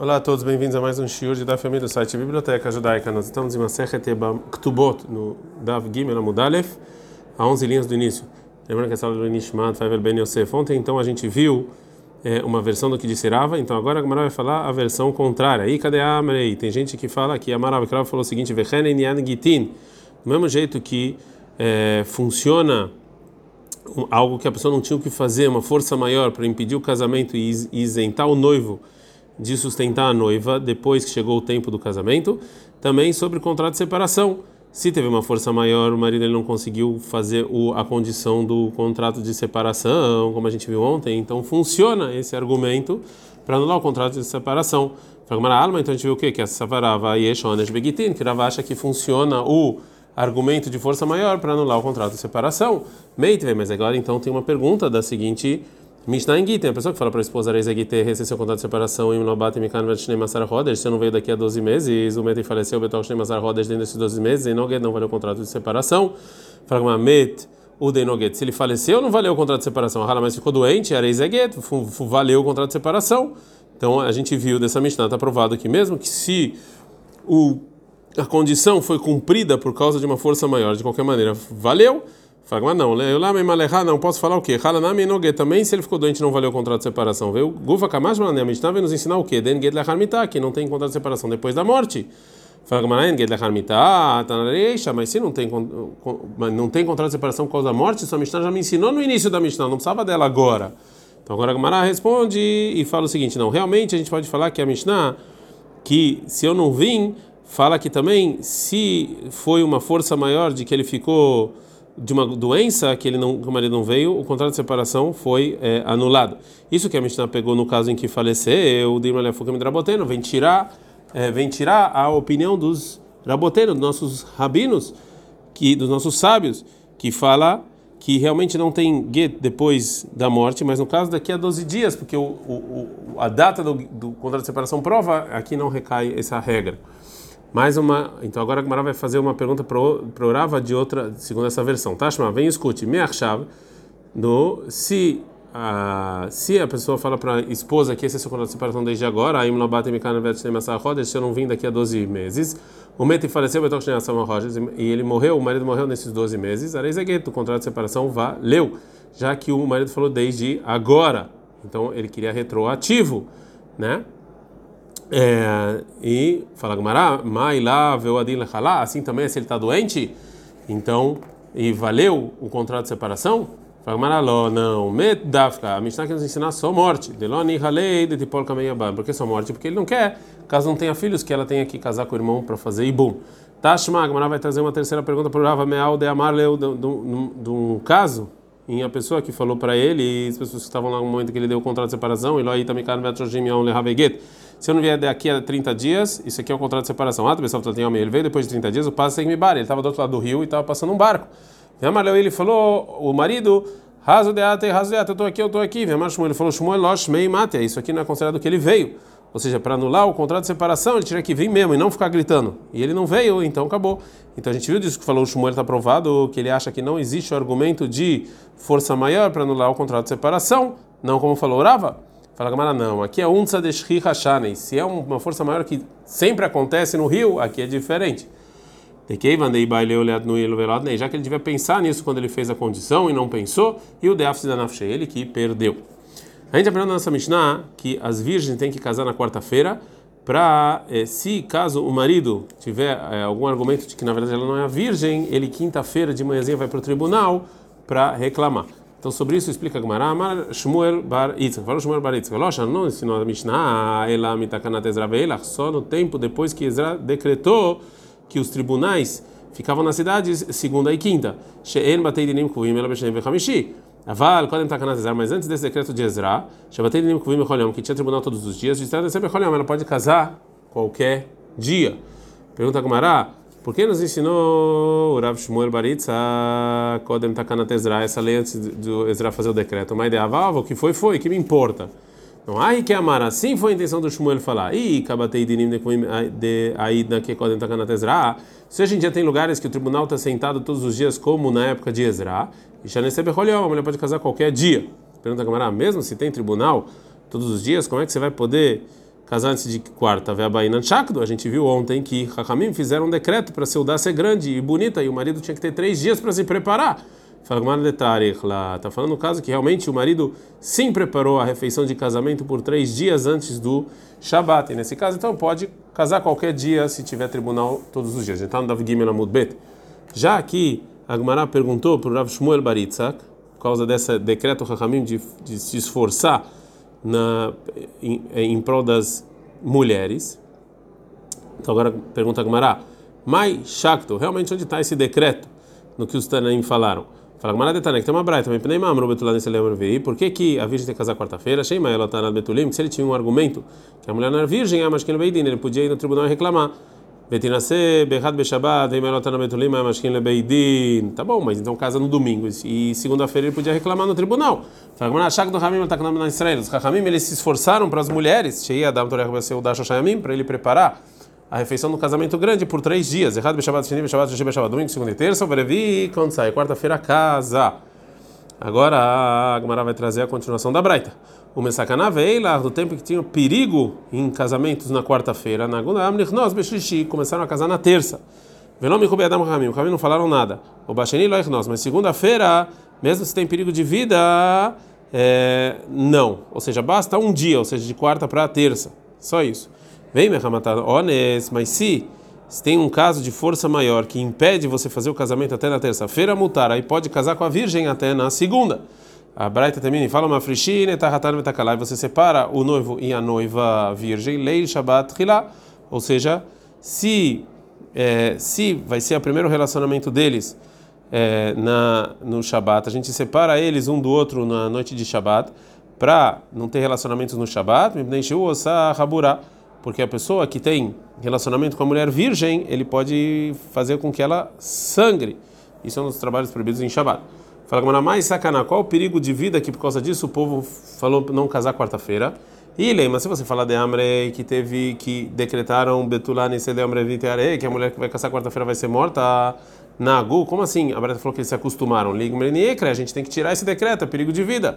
Olá a todos, bem-vindos a mais um shiur de Daf do site Biblioteca Judaica. Nós estamos em uma Sechet Ktubot, no Dav Gimel Amudalef, a 11 linhas do início. Lembrando que essa aula do Nishmat, Faivel Ben Yosef. Ontem, então, a gente viu é, uma versão do que disse Rava, então agora a Gamara vai falar a versão contrária. E cadê a Amrei? Tem gente que fala que a Marav falou o seguinte, Vechenen Yan Gitin, do mesmo jeito que é, funciona algo que a pessoa não tinha o que fazer, uma força maior para impedir o casamento e isentar o noivo de sustentar a noiva depois que chegou o tempo do casamento, também sobre o contrato de separação. Se teve uma força maior, o marido ele não conseguiu fazer o, a condição do contrato de separação, como a gente viu ontem, então funciona esse argumento para anular o contrato de separação. Fragmara alma, então a gente viu o quê? Que a Savarava e Eshonesh Begitin, que Rava acha que funciona o argumento de força maior para anular o contrato de separação. Meitve, mas agora então tem uma pergunta da seguinte Mishnah em Gita, a pessoa que fala para a esposa Reis Gita receber seu contrato de separação em Lobat Mikan Vet Masar Rodes, se eu não veio daqui a 12 meses, o Meti faleceu, o Betok Shnei Masar Rodes dentro desses 12 meses, e não não valeu o contrato de separação. Fala Met, o Denoget, se ele faleceu, não valeu o contrato de separação. Hala, mas ficou doente, Reis valeu o contrato de separação. Então a gente viu dessa Mishnah, está provado que mesmo que se o, a condição foi cumprida por causa de uma força maior, de qualquer maneira, valeu. Fala, não, eu lá me malerá, não posso falar o quê? Halanami nogue também, se ele ficou doente não valeu o contrato de separação. Veio Gufa Kamash Mané, a Mishnah vem nos ensinar o quê? Den Ged Lechar Mitá, que não tem contrato de separação depois da morte. Fala, Gamaran Lechar Mitá, Tanareisha, mas se não tem, não tem contrato de separação por causa da morte, sua Mishnah já me ensinou no início da Mishnah, não precisava dela agora. Então agora a Gamara responde e fala o seguinte: não, realmente a gente pode falar que a Mishnah, que se eu não vim, fala que também se foi uma força maior de que ele ficou de uma doença que ele não, que o marido não veio, o contrato de separação foi é, anulado. Isso que a Mishnah pegou no caso em que faleceu, o Dirma Lefukam Draboteno, vem tirar, é, vem tirar a opinião dos Rabotenos, dos nossos rabinos, que, dos nossos sábios, que fala que realmente não tem get depois da morte, mas no caso daqui a 12 dias, porque o, o, a data do, do contrato de separação prova, aqui não recai essa regra. Mais uma. Então agora a Gemara vai fazer uma pergunta para o Rava de outra, segundo essa versão. Tá, vem e escute. Me achava no se a, se a pessoa fala para a esposa que esse é seu contrato de separação desde agora, aí se eu não vim daqui a 12 meses, o Meti faleceu, e ele morreu, o marido morreu nesses 12 meses, o contrato de separação valeu, já que o marido falou desde agora. Então ele queria retroativo, né? É, e fala Gumara, mai lá, veu adin assim também se ele está doente, então, e valeu o contrato de separação? Fala Gumara, não, medafka, a Mishnah quer nos ensinar só morte, deloni halei de tipol kameyabam, porque só morte? Porque ele não quer, caso não tenha filhos, que ela tenha que casar com o irmão para fazer ibum. Tashma, Gumara vai trazer uma terceira pergunta para o Rava Meal de Amarleu, de um caso em a pessoa que falou para ele, e as pessoas que estavam lá no momento que ele deu o contrato de separação, e lá também se eu não vier daqui a 30 dias, isso aqui é o contrato de separação. Ah, pessoal, ele veio depois de 30 dias, o passo sem me bar, ele estava do outro lado do rio e estava passando um barco. Ele falou, o marido, raso de ata, raso de ata, eu estou aqui, eu estou aqui. Ele falou, Shmuel losh mei mate, isso aqui não é considerado que ele veio. Ou seja, para anular o contrato de separação, ele tinha que vir mesmo e não ficar gritando. E ele não veio, então acabou. Então a gente viu disso que falou o Shmuel está provado que ele acha que não existe o argumento de força maior para anular o contrato de separação, não como falou Rava. Fala Gamara, não. Aqui é um tzadeshri hashanei. Se é uma força maior que sempre acontece no rio, aqui é diferente. Já que ele devia pensar nisso quando ele fez a condição e não pensou, e o Deafs da Nafshe, ele que perdeu. A gente aprendeu na nossa Mishnah que as virgens têm que casar na quarta-feira para, eh, se caso o marido tiver eh, algum argumento de que na verdade ela não é virgem, ele quinta-feira de manhãzinha vai para o tribunal para reclamar. Então sobre isso explica Gemara, Amar Shmuel bar Yitzchak, falou Shmuel bar Yitzchak, Locha não ensinou a Mishnah, ela mitakanat Ezra veilach, só no tempo depois que Ezra decretou que os tribunais ficavam nas cidades segunda e quinta. She'en batei dinim kuvim ela b'shem v'chamishi. Aval, quando está canazar, mas antes desse decreto de Ezra, Shabbatei Nim Kuvim Echolham, que tinha tribunal todos os dias, de sempre Echolham, ela pode casar qualquer dia. Pergunta Gumará, por que nos ensinou o Rav Shmuel Baritza, Kodem Takanat Ezra, essa lei antes do Ezra fazer o decreto? Mas de o que foi, foi, que me importa. Não, ai que amar, assim foi a intenção do Shmuel falar. E Kabatei Dinim de Aida que Kodem Takanat Ezra. Se hoje em dia tem lugares que o tribunal está sentado todos os dias, como na época de Ezra, e Shanese a mulher pode casar qualquer dia. Pergunta a Gamara, mesmo se tem tribunal todos os dias, como é que você vai poder casar antes de quarta, Veabaina Shakdo, a gente viu ontem que Hakamim fizeram um decreto para Seudá ser grande e bonita, e o marido tinha que ter três dias para se preparar. Está falando no caso que realmente o marido sim preparou a refeição de casamento por três dias antes do Shabat. E nesse caso, então, pode casar qualquer dia se tiver tribunal todos os dias. A gente está no Dav Gimel Amud Bet. Já aqui, a Gemara perguntou para o Rav Shmuel Baritzak, por causa desse decreto Hakamim de, de se esforçar na, em, em prol das mulheres. Então agora pergunta a Gemara, Mai Shakto, realmente onde está esse decreto no que os Tanaim falaram? Fala Gemara de Tanek, tem uma braita, também Pneimam, Robetulan e Selem Por que que a virgem tem que casar quarta-feira? Shema ela está na Betulim, se ele tinha um argumento que a mulher não era virgem, ah, mas que ele podia ir no tribunal e reclamar. Betinase, Berrad Beshabat, Em Elotana Betulim, Mashkin Lebeidin. Tá bom, mas então casa no domingo. E segunda-feira ele podia reclamar no tribunal. Os Ramim eles se esforçaram para as mulheres, Sheia Adam Torah Beseu Dash Shayamim, para ele preparar a refeição do casamento grande por três dias. Errado Beshabat, Sheni Beshabat, Sheshi Beshabat, domingo, segunda e terça, Brevi, quando sai? Quarta-feira, casa. Agora a Agmará vai trazer a continuação da Braita. O Messakana lá do tempo que tinha perigo em casamentos na quarta-feira, na nós começaram a casar na terça. Velome Adam Ramim, o Ramim não falaram nada. O Basheni nós, mas segunda-feira, mesmo se tem perigo de vida, é, não. Ou seja, basta um dia, ou seja, de quarta para terça. Só isso. Vem, Mehamatar, honest, mas se, se tem um caso de força maior que impede você fazer o casamento até na terça-feira, multar, aí pode casar com a virgem até na segunda. A Braita termina e fala uma frishine tahatan vetakalai. Você separa o noivo e a noiva virgem, lei Shabbat hilá. Ou seja, se é, se vai ser o primeiro relacionamento deles é, na no Shabat, a gente separa eles um do outro na noite de Shabat para não ter relacionamentos no Shabat, porque a pessoa que tem relacionamento com a mulher virgem, ele pode fazer com que ela sangre. Isso é um dos trabalhos proibidos em Shabat. Fala como mais sacana, qual o perigo de vida que por causa disso o povo falou não casar quarta-feira? E lembra, se você falar de Amre que teve que decretaram Betulani de Amre Viteare, que a mulher que vai casar quarta-feira vai ser morta, Nagu, como assim? A Breta falou que eles se acostumaram. Ligmreniekre, a gente tem que tirar esse decreto, é perigo de vida.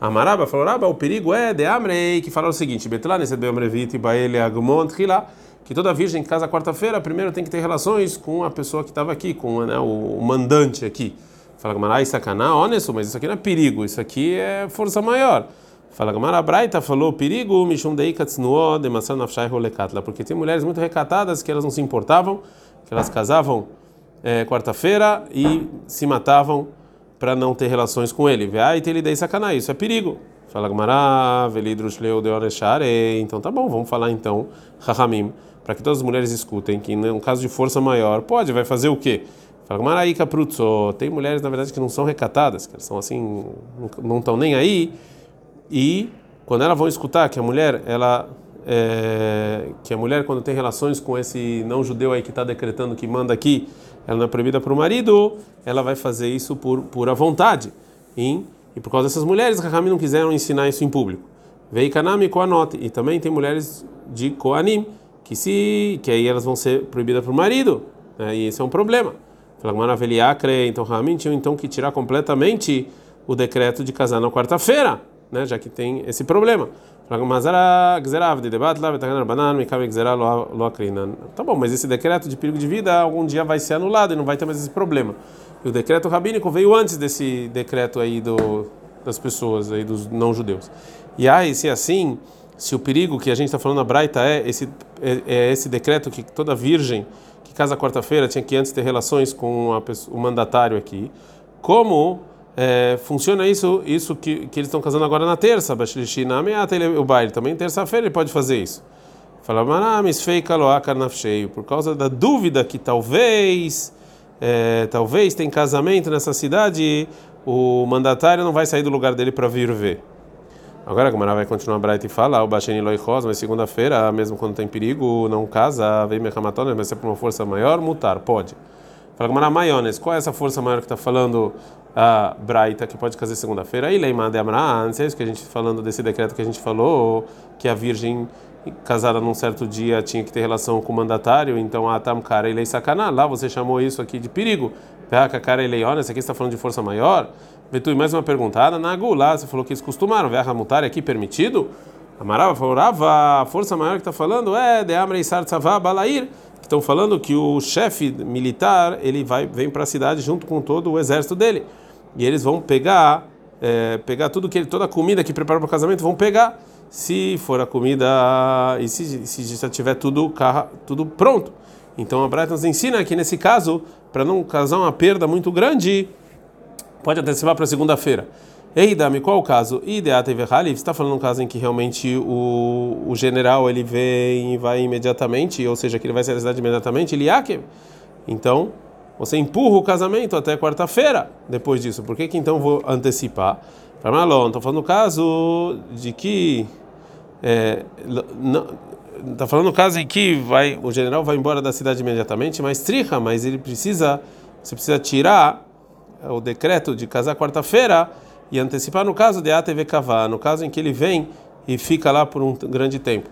A Maraba falou: Raba, o perigo é de Amre que falaram o seguinte: Betulani de Amre Vite Baele Agmont Hila, que toda virgem que casa quarta-feira primeiro tem que ter relações com a pessoa que estava aqui, com né, o mandante aqui. Fala Gamara, isso é honesto, mas isso aqui não é perigo, isso aqui é força maior. Fala Gamara, Braita falou perigo, Mishum Deikatsnuo, Demasan Nafshai Rolekatla, porque tem mulheres muito recatadas que elas não se importavam, que elas casavam é, quarta-feira e se matavam para não ter relações com ele. Vai ter ele dei sacanagem, isso é perigo. Fala Gamara, Velidrush Leo Deoneshare, então tá bom, vamos falar então, Rahamim, para que todas as mulheres escutem que, num caso de força maior, pode, vai fazer o quê? Prutso, tem mulheres na verdade que não são recatadas, que são assim, não estão nem aí, e quando elas vão escutar que a mulher, ela é, que a mulher quando tem relações com esse não judeu aí que está decretando que manda aqui, ela não é proibida para o marido, ela vai fazer isso por pura vontade, hein? e por causa dessas mulheres, Rahami não quiseram ensinar isso em público. Veio Kanami Koanot, e também tem mulheres de Koanim, que se que aí elas vão ser proibidas para o marido, né? e esse é um problema. Então Ramin tinha então que tirar completamente o decreto de casar na quarta-feira, né, já que tem esse problema. Tá bom, mas esse decreto de perigo de vida algum dia vai ser anulado e não vai ter mais esse problema. E o decreto rabínico veio antes desse decreto aí do, das pessoas aí dos não judeus. E aí, se é assim, se o perigo que a gente está falando na Braita é esse é, é esse decreto que toda virgem que casa quarta-feira tinha que antes ter relações com pessoa, o mandatário aqui. Como é, funciona isso isso que, que eles estão casando agora na terça? O baile também terça-feira ele pode fazer isso. Fala, cheio por causa da dúvida que talvez é, talvez tem casamento nessa cidade, o mandatário não vai sair do lugar dele para vir ver. Agora a Gamara vai continuar a Bright e fala, o Basheni Loichos, mas segunda-feira, mesmo quando tem perigo, não casa, vem Mechamatona, mas se é por uma força maior, mutar, pode. Fala Gamara Maiones, qual é essa força maior que está falando a Braita que pode casar segunda-feira? Aí Leimã de Amraan, é isso que a gente falando desse decreto que a gente falou, que a virgem casada num certo dia tinha que ter relação com o mandatário, então a Tamkara e Lei Sakaná, lá você chamou isso aqui de perigo. Cara e Leiones, aqui está falando de força maior. Vetui, mais uma perguntada. Na Gulá, você falou que eles costumaram. Verra mutar aqui permitido? Amarava falou, Rava, a força maior que está falando é de Amrei Sartzavá Balair, estão falando que o chefe militar ele vai vem para a cidade junto com todo o exército dele e eles vão pegar é, pegar tudo que ele, toda a comida que prepara para o casamento vão pegar se for a comida e se, se já tiver tudo tudo pronto. Então a Braita nos ensina que nesse caso para não causar uma perda muito grande pode antecipar para segunda-feira. Ei, Dami, qual o caso? Ideata e Você está falando um caso em que realmente o, o general ele vem e vai imediatamente, ou seja, que ele vai sair da cidade imediatamente, ele Então, você empurra o casamento até quarta-feira depois disso. Por que, que então vou antecipar? Para Malon, estou falando o caso de que. É, está falando o caso em que vai, o general vai embora da cidade imediatamente, mas trica, mas ele precisa. Você precisa tirar o decreto de casar quarta-feira e antecipar no caso de ATV Kavá, no caso em que ele vem e fica lá por um grande tempo.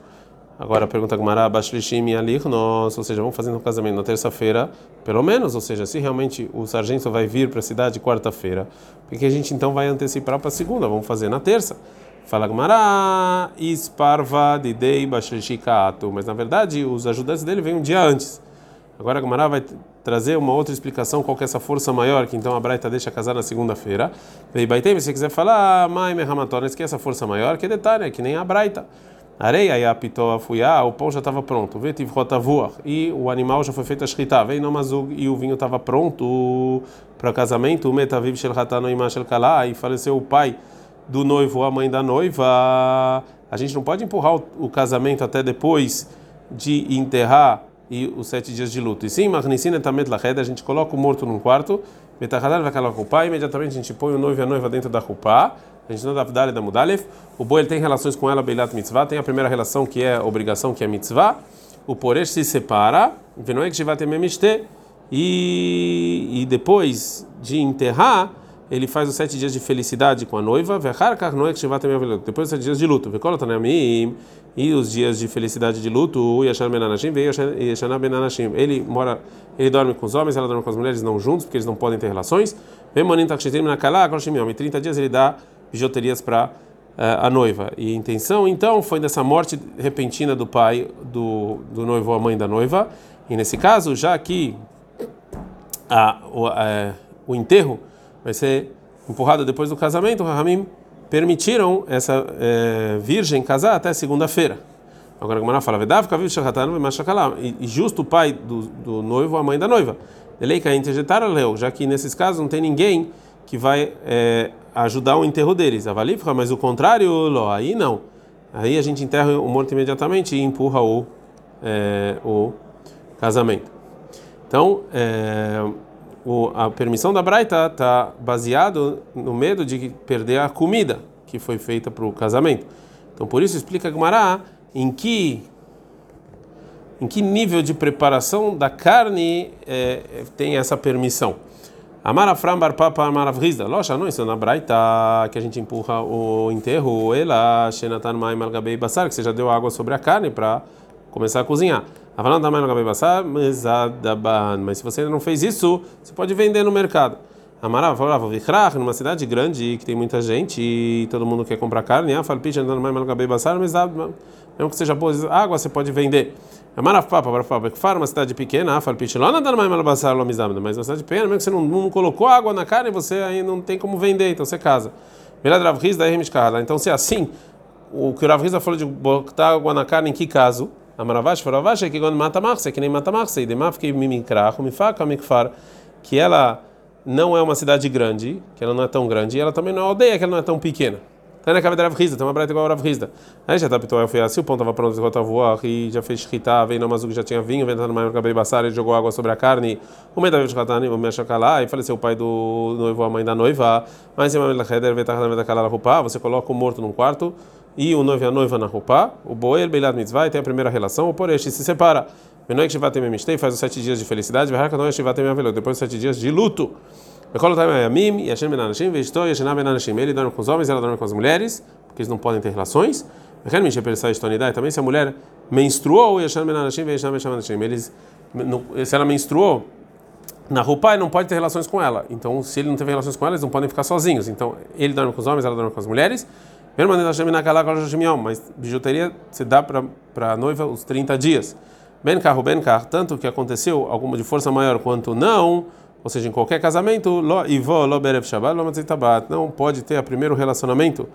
Agora pergunta Gumara, Bashlishim Alir, nós, ou seja, vamos fazendo o casamento na terça-feira, pelo menos, ou seja, se realmente o sargento vai vir para a cidade quarta-feira, porque a gente então vai antecipar para a segunda, vamos fazer na terça. Fala Gumara, Isparva Didei Bashlishikato, mas na verdade os ajudantes dele vêm um dia antes. Agora a vai trazer uma outra explicação qual que é essa força maior que então a Braita deixa casar na segunda-feira. Vei Baitem, se você quiser falar, Mai Mehamatones, que é essa força maior, que é detalhe, é que nem a Braita. Areia e a fuiá, o pão já estava pronto. Vetiv rotavua, e o animal já foi feito a shkita. Vem namazug, e o vinho estava pronto para casamento. O metaviv shel hatano shel kala, e faleceu o pai do noivo, a mãe da noiva. A gente não pode empurrar o, o casamento até depois de enterrar e os sete dias de luto. E sim, Magnicina Tamet Lached, a gente coloca o morto num quarto, Metahadar vai calar a imediatamente a gente põe o noivo e a noiva dentro da Rupá, a gente não dá Vdale da Mudalef, o boi tem relações com ela, Beilat Mitzvah, tem a primeira relação que é obrigação, que é Mitzvah, o Poresh se separa, Venoek Shivat e, e depois de enterrar, ele faz os sete dias de felicidade com a noiva, depois os sete dias de luto, e os dias de felicidade de luto, ele mora, ele dorme com os homens, ela dorme com as mulheres, não juntos, porque eles não podem ter relações. E 30 dias ele dá bijuterias para eh, a noiva. E a intenção, então, foi dessa morte repentina do pai do, do noivo ou a mãe da noiva. E nesse caso, já que a, o, a, eh, o enterro vai ser empurrado depois do casamento, Rahamim permitiram essa é, virgem casar até segunda-feira. Agora a Gemara fala, e justo o pai do, do noivo, a mãe da noiva. Já que nesses casos não tem ninguém que vai é, ajudar o enterro deles. Mas o contrário, aí não. Aí a gente enterra o morto imediatamente e empurra o, é, o casamento. Então, é, o, a permissão da Braita está baseado no medo de perder a comida que foi feita para o casamento. Então, por isso explica a Gemara em que em que nível de preparação da carne é, tem essa permissão. Amarafram barpapa amaravrizda. Loja, não, isso é na Braita que a gente empurra o enterro. Ela, shenatan mai malgabei basar, que você já deu água sobre a carne para começar a cozinhar. Mas se você ainda não fez isso, você pode vender no mercado. Amarav falava, Vichrach, numa cidade grande que tem muita gente e todo mundo quer comprar carne, ah, falpicha andando mais malgabei basar, mas mesmo que seja boa água, você pode vender. Amarav papa, papa, fara uma cidade pequena, ah, falpicha lá andando mais malbasar, mas uma cidade pequena, mesmo que você não, não colocou água na carne, você aí não tem como vender, então você casa. Veladrav riz da Então se é assim, o que o Rav falou de botar água na carne, em que caso? Amaravash, Faravash, é que quando mata marça, que nem mata marça, e demaf que mimikrach, mifaka, mikfar, que ela não é uma cidade grande, que ela não é tão grande, e ela também não é aldeia, que ela não é tão pequena. Tá na cabeça Rav Rizda, tem uma breta igual a Rav Rizda. Aí já tá pitou, foi assim, o pão estava pronto, eu voar, e já fez shkita, veio no mazuco, já tinha vinho, ventando mais no cabelo ele jogou água sobre a carne, o meio da shkatani, o meio shakalá, e faleceu o pai do noivo, a mãe da noiva, mas em uma melacheder, vetach na metacalá roupa, você coloca o morto num quarto, e o noivo e a noiva na roupa, o boer beilad mitzvah, e tem a primeira relação, o poreste se separa. Menoek shivatem emistei, faz os sete dias de felicidade, vai não shivatem avelot, depois os sete dias de luto. Bekol time ayamim, yashem ben anashim, veistou yashenah ben anashim. Ele dorme com os homens, ela dorme com as mulheres, porque eles não podem ter relações. Beken mishe persai estonidade, também se a mulher menstruou, yashem ben anashim, veishnah ben anashim. Eles, se ela menstruou, na roupa ele não pode ter relações com ela. Então, se ele não teve relações com ela, eles não podem ficar sozinhos. Então, ele dorme com os homens, ela dorme com as mulheres. Mas bijuteria se dá para a noiva os 30 dias. Ben carro, carro, tanto que aconteceu alguma de força maior quanto não, ou seja, em qualquer casamento, lo ivo lo berev shabbat lo tabat, não pode ter o primeiro relacionamento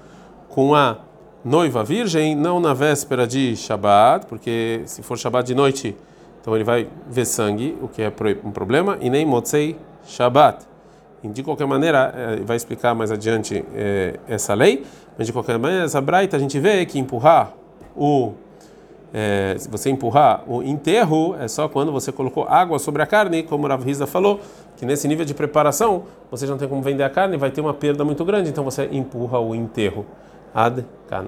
com a noiva virgem, não na véspera de Shabat, porque se for Shabat de noite, então ele vai ver sangue, o que é um problema, e nem motzei Shabat. De qualquer maneira, eh, vai explicar mais adiante é, essa lei, mas de qualquer maneira, essa braita a gente vê que empurrar o é, se você empurrar o enterro, é só quando você colocou água sobre a carne, como o Rav falou, que nesse nível de preparação você não tem como vender a carne, vai ter uma perda muito grande, então você empurra o enterro. Ad can.